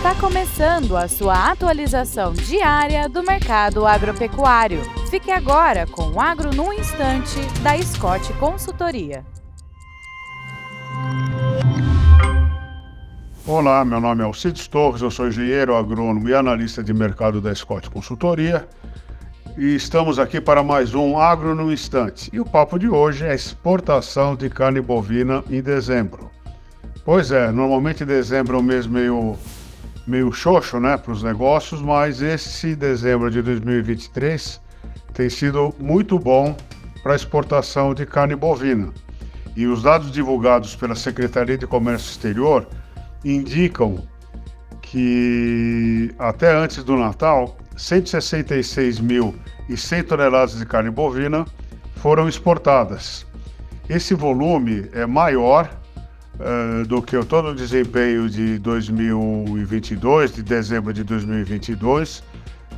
Está começando a sua atualização diária do mercado agropecuário. Fique agora com o Agro no Instante, da Scott Consultoria. Olá, meu nome é Alcides Torres, eu sou engenheiro agrônomo e analista de mercado da Scott Consultoria e estamos aqui para mais um Agro no Instante. E o papo de hoje é exportação de carne bovina em dezembro. Pois é, normalmente dezembro é um mês meio, meio xoxo né, para os negócios, mas esse dezembro de 2023 tem sido muito bom para exportação de carne bovina. E os dados divulgados pela Secretaria de Comércio Exterior indicam que até antes do Natal, 166.100 toneladas de carne bovina foram exportadas. Esse volume é maior uh, do que todo o desempenho de 2022, de dezembro de 2022, uh,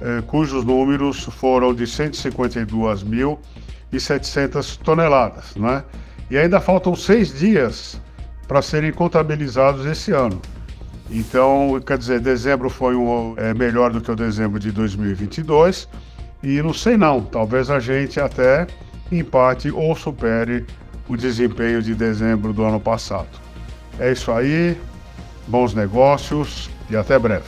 eh, cujos números foram de 152.700 toneladas. Né? E ainda faltam seis dias para serem contabilizados esse ano. Então, quer dizer, dezembro foi um, é, melhor do que o dezembro de 2022 e não sei não, talvez a gente até empate ou supere o desempenho de dezembro do ano passado. É isso aí, bons negócios e até breve.